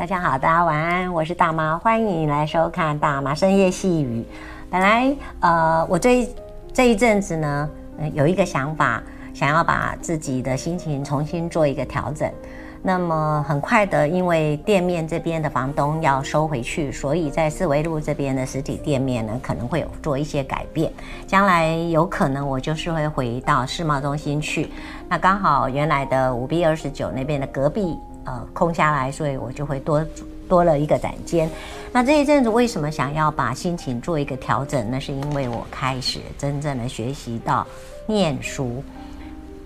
大家好，大家晚安，我是大妈，欢迎来收看大妈深夜细语。本来呃，我这一这一阵子呢，有一个想法，想要把自己的心情重新做一个调整。那么很快的，因为店面这边的房东要收回去，所以在四维路这边的实体店面呢，可能会有做一些改变。将来有可能我就是会回到世贸中心去。那刚好原来的五 B 二十九那边的隔壁呃空下来，所以我就会多多了一个展间。那这一阵子为什么想要把心情做一个调整？那是因为我开始真正的学习到念书。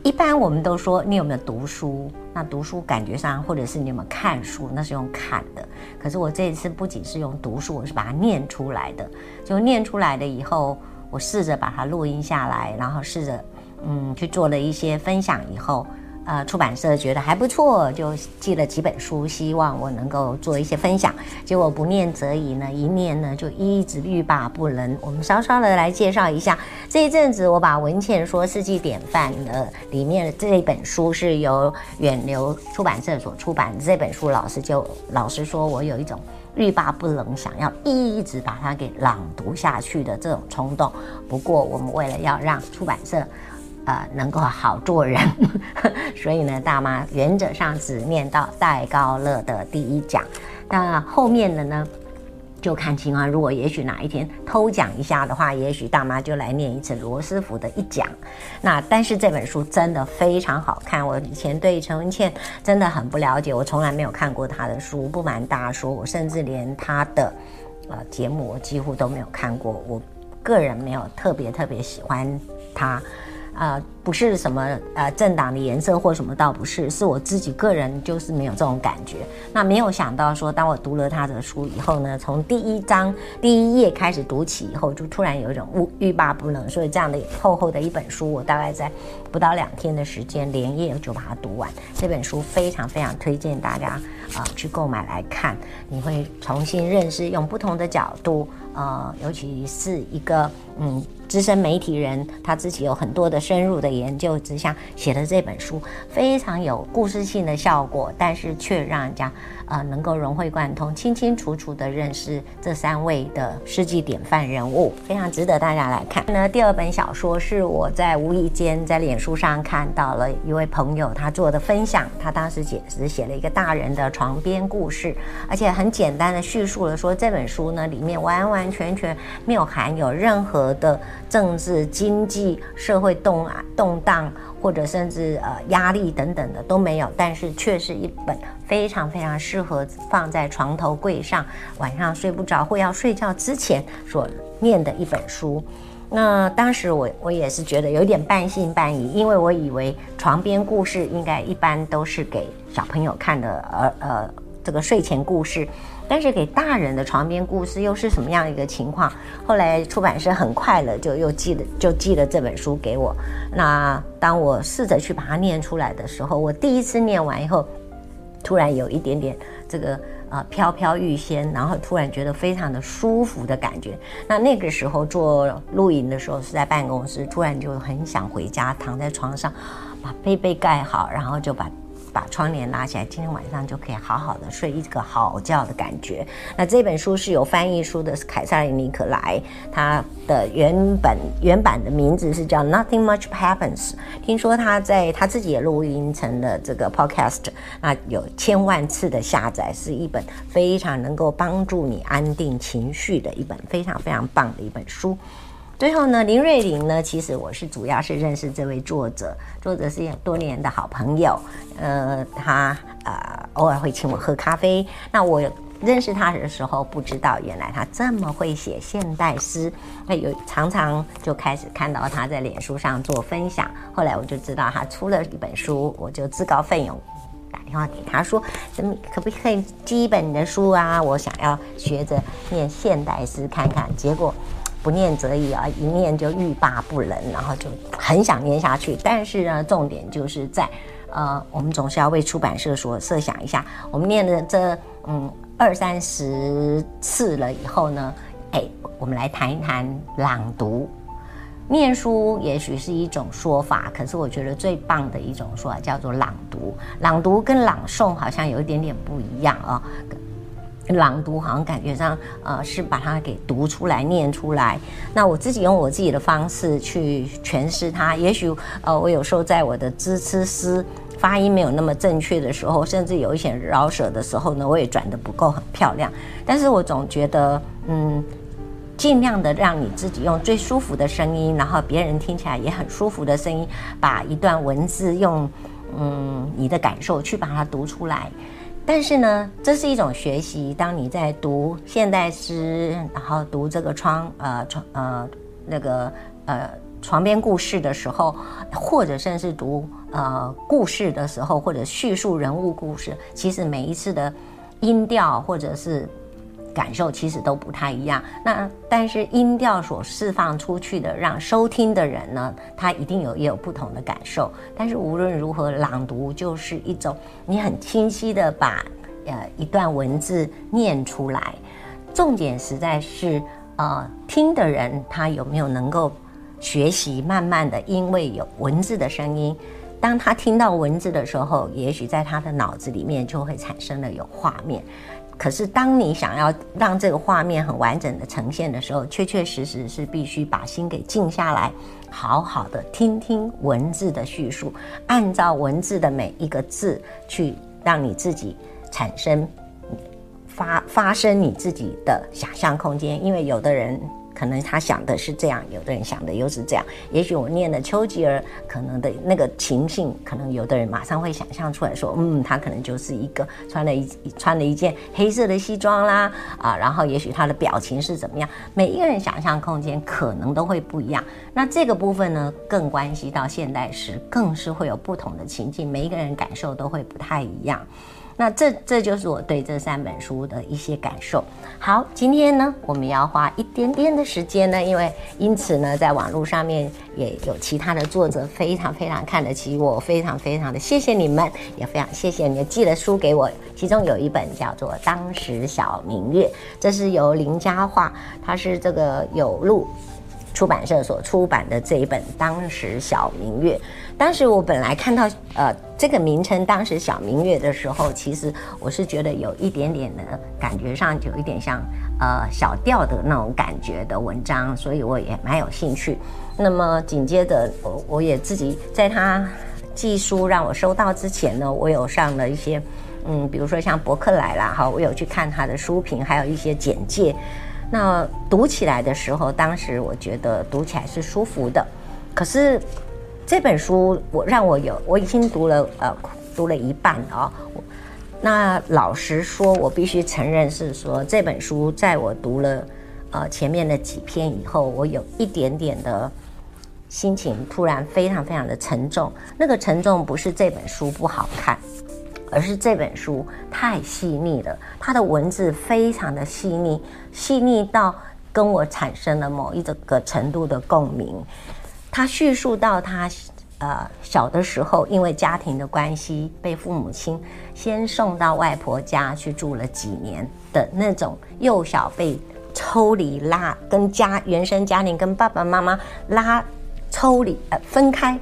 一般我们都说你有没有读书？那读书感觉上，或者是你有没有看书，那是用看的。可是我这一次不仅是用读书，我是把它念出来的。就念出来的以后，我试着把它录音下来，然后试着嗯去做了一些分享以后。呃，出版社觉得还不错，就寄了几本书，希望我能够做一些分享。结果不念则已呢，一念呢就一直欲罢不能。我们稍稍的来介绍一下，这一阵子我把文茜说世纪典范的里面的这一本书是由远流出版社所出版这本书，老师就老实说，我有一种欲罢不能，想要一直把它给朗读下去的这种冲动。不过我们为了要让出版社。呃，能够好做人，所以呢，大妈原则上只念到戴高乐的第一讲，那后面的呢，就看情况。如果也许哪一天偷讲一下的话，也许大妈就来念一次罗斯福的一讲。那但是这本书真的非常好看，我以前对陈文茜真的很不了解，我从来没有看过她的书。不瞒大家说，我甚至连她的呃节目我几乎都没有看过。我个人没有特别特别喜欢她。啊、呃，不是什么呃政党的颜色或什么，倒不是，是我自己个人就是没有这种感觉。那没有想到说，当我读了他的书以后呢，从第一章第一页开始读起以后，就突然有一种欲欲罢不能。所以这样的厚厚的一本书，我大概在不到两天的时间，连夜就把它读完。这本书非常非常推荐大家啊、去购买来看，你会重新认识，用不同的角度，呃，尤其是一个嗯。资深媒体人，他自己有很多的深入的研究之下写的这本书，非常有故事性的效果，但是却让人家呃能够融会贯通，清清楚楚的认识这三位的世纪典范人物，非常值得大家来看。那第二本小说是我在无意间在脸书上看到了一位朋友他做的分享，他当时写只写了一个大人的床边故事，而且很简单的叙述了说这本书呢里面完完全全没有含有任何的。政治、经济、社会动动荡，或者甚至呃压力等等的都没有，但是却是一本非常非常适合放在床头柜上，晚上睡不着或要睡觉之前所念的一本书。那当时我我也是觉得有点半信半疑，因为我以为床边故事应该一般都是给小朋友看的，呃呃这个睡前故事。但是给大人的床边故事又是什么样一个情况？后来出版社很快了，就又寄了就寄了这本书给我。那当我试着去把它念出来的时候，我第一次念完以后，突然有一点点这个呃飘飘欲仙，然后突然觉得非常的舒服的感觉。那那个时候做录影的时候是在办公室，突然就很想回家，躺在床上，把被被盖好，然后就把。把窗帘拉起来，今天晚上就可以好好的睡一个好觉的感觉。那这本书是有翻译书的，凯撒琳尼可莱，他的原本原版的名字是叫 Nothing Much Happens。听说他在他自己也录音成了这个 podcast，那有千万次的下载，是一本非常能够帮助你安定情绪的一本非常非常棒的一本书。最后呢，林瑞玲呢，其实我是主要是认识这位作者，作者是多年的好朋友，呃，他呃偶尔会请我喝咖啡。那我认识他的时候，不知道原来他这么会写现代诗，那有常常就开始看到他在脸书上做分享。后来我就知道他出了一本书，我就自告奋勇打电话给他说，怎么可不可以寄一本你的书啊？我想要学着念现代诗看看。结果。不念则已啊，一念就欲罢不能，然后就很想念下去。但是呢，重点就是在，呃，我们总是要为出版社所设想一下。我们念了这嗯二三十次了以后呢，哎，我们来谈一谈朗读。念书也许是一种说法，可是我觉得最棒的一种说法叫做朗读。朗读跟朗诵好像有一点点不一样啊。朗读好像感觉上，呃，是把它给读出来、念出来。那我自己用我自己的方式去诠释它，也许，呃，我有时候在我的支持诗发音没有那么正确的时候，甚至有一些饶舌的时候呢，我也转得不够很漂亮。但是我总觉得，嗯，尽量的让你自己用最舒服的声音，然后别人听起来也很舒服的声音，把一段文字用，嗯，你的感受去把它读出来。但是呢，这是一种学习。当你在读现代诗，然后读这个窗呃窗呃那个呃床边故事的时候，或者甚至读呃故事的时候，或者叙述人物故事，其实每一次的音调或者是。感受其实都不太一样，那但是音调所释放出去的，让收听的人呢，他一定有也有不同的感受。但是无论如何，朗读就是一种你很清晰的把呃一段文字念出来，重点实在是呃听的人他有没有能够学习，慢慢的因为有文字的声音，当他听到文字的时候，也许在他的脑子里面就会产生了有画面。可是，当你想要让这个画面很完整的呈现的时候，确确实实是必须把心给静下来，好好的听听文字的叙述，按照文字的每一个字去让你自己产生发发生你自己的想象空间，因为有的人。可能他想的是这样，有的人想的又是这样。也许我念的丘吉尔，可能的那个情境，可能有的人马上会想象出来说，嗯，他可能就是一个穿了一穿了一件黑色的西装啦，啊，然后也许他的表情是怎么样。每一个人想象空间可能都会不一样。那这个部分呢，更关系到现代时，更是会有不同的情境，每一个人感受都会不太一样。那这这就是我对这三本书的一些感受。好，今天呢，我们要花一点点的时间呢，因为因此呢，在网络上面也有其他的作者非常非常看得起我，非常非常的谢谢你们，也非常谢谢你们寄了书给我。其中有一本叫做《当时小明月》，这是由林嘉画，它是这个有路出版社所出版的这一本《当时小明月》。当时我本来看到呃这个名称“当时小明月”的时候，其实我是觉得有一点点的感觉上有一点像呃小调的那种感觉的文章，所以我也蛮有兴趣。那么紧接着我我也自己在他寄书让我收到之前呢，我有上了一些嗯，比如说像博客来啦，哈，我有去看他的书评，还有一些简介。那读起来的时候，当时我觉得读起来是舒服的，可是。这本书我让我有，我已经读了呃读了一半啊、哦。那老实说，我必须承认是说这本书在我读了呃前面的几篇以后，我有一点点的心情突然非常非常的沉重。那个沉重不是这本书不好看，而是这本书太细腻了，它的文字非常的细腻，细腻到跟我产生了某一个程度的共鸣。他叙述到他，呃，小的时候因为家庭的关系，被父母亲先送到外婆家去住了几年的那种幼小被抽离拉，跟家原生家庭跟爸爸妈妈拉抽离呃分开，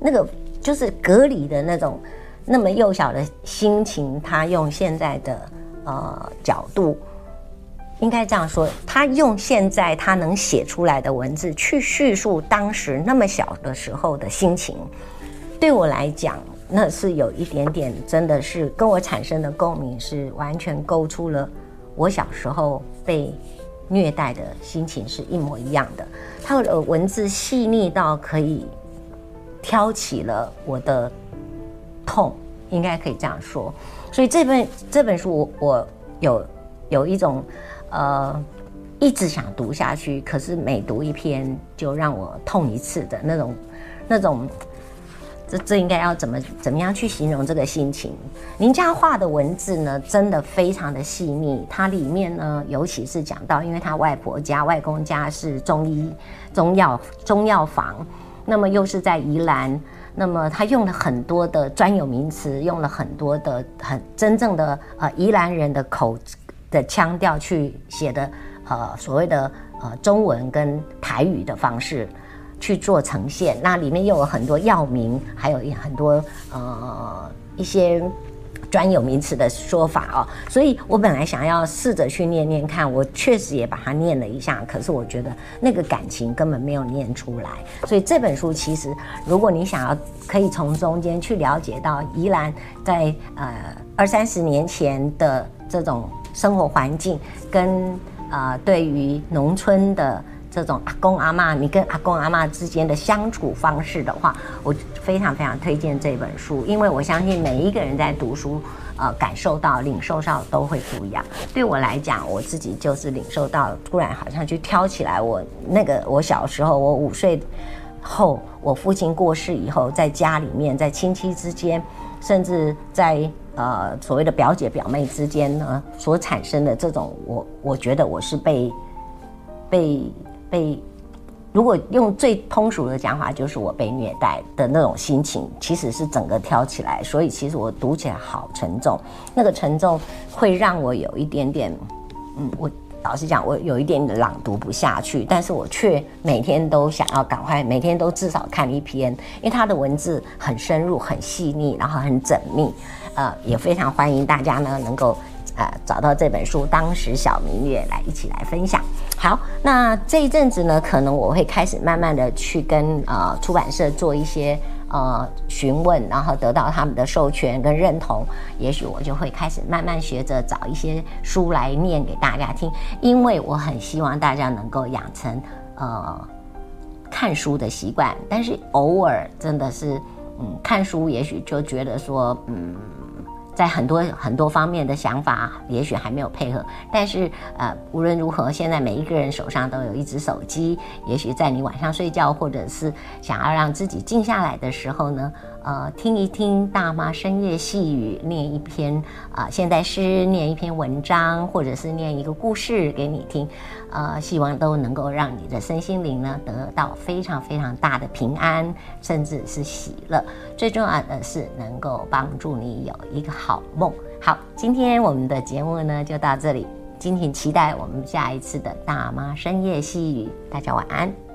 那个就是隔离的那种那么幼小的心情，他用现在的呃角度。应该这样说，他用现在他能写出来的文字去叙述当时那么小的时候的心情，对我来讲，那是有一点点，真的是跟我产生的共鸣，是完全勾出了我小时候被虐待的心情是一模一样的。他的文字细腻到可以挑起了我的痛，应该可以这样说。所以这本这本书我，我有有一种。呃，一直想读下去，可是每读一篇就让我痛一次的那种，那种，这这应该要怎么怎么样去形容这个心情？林嘉画的文字呢，真的非常的细腻。它里面呢，尤其是讲到，因为他外婆家、外公家是中医、中药、中药房，那么又是在宜兰，那么他用了很多的专有名词，用了很多的很真正的呃宜兰人的口。的腔调去写的，呃，所谓的呃中文跟台语的方式去做呈现，那里面又有很多药名，还有很多呃一些专有名词的说法哦，所以我本来想要试着去念念看，我确实也把它念了一下，可是我觉得那个感情根本没有念出来。所以这本书其实，如果你想要可以从中间去了解到宜兰在呃二三十年前的这种生活环境，跟呃对于农村的。这种阿公阿嬷，你跟阿公阿嬷之间的相处方式的话，我非常非常推荐这本书，因为我相信每一个人在读书，呃，感受到、领受到都会不一样。对我来讲，我自己就是领受到，突然好像去挑起来我那个我小时候，我五岁后，我父亲过世以后，在家里面，在亲戚之间，甚至在呃所谓的表姐表妹之间呢，所产生的这种，我我觉得我是被被。被，如果用最通俗的讲法，就是我被虐待的那种心情，其实是整个挑起来，所以其实我读起来好沉重，那个沉重会让我有一点点，嗯，我老实讲，我有一点点朗读不下去，但是我却每天都想要赶快，每天都至少看一篇，因为它的文字很深入、很细腻，然后很缜密，呃，也非常欢迎大家呢能够。呃，找到这本书，当时小明月来一起来分享。好，那这一阵子呢，可能我会开始慢慢的去跟呃出版社做一些呃询问，然后得到他们的授权跟认同，也许我就会开始慢慢学着找一些书来念给大家听，因为我很希望大家能够养成呃看书的习惯，但是偶尔真的是嗯看书，也许就觉得说嗯。在很多很多方面的想法，也许还没有配合，但是呃，无论如何，现在每一个人手上都有一只手机，也许在你晚上睡觉，或者是想要让自己静下来的时候呢。呃，听一听大妈深夜细语，念一篇啊、呃、现代诗，念一篇文章，或者是念一个故事给你听，呃，希望都能够让你的身心灵呢得到非常非常大的平安，甚至是喜乐。最重要的是能够帮助你有一个好好梦。好，今天我们的节目呢就到这里，敬请期待我们下一次的大妈深夜细语。大家晚安。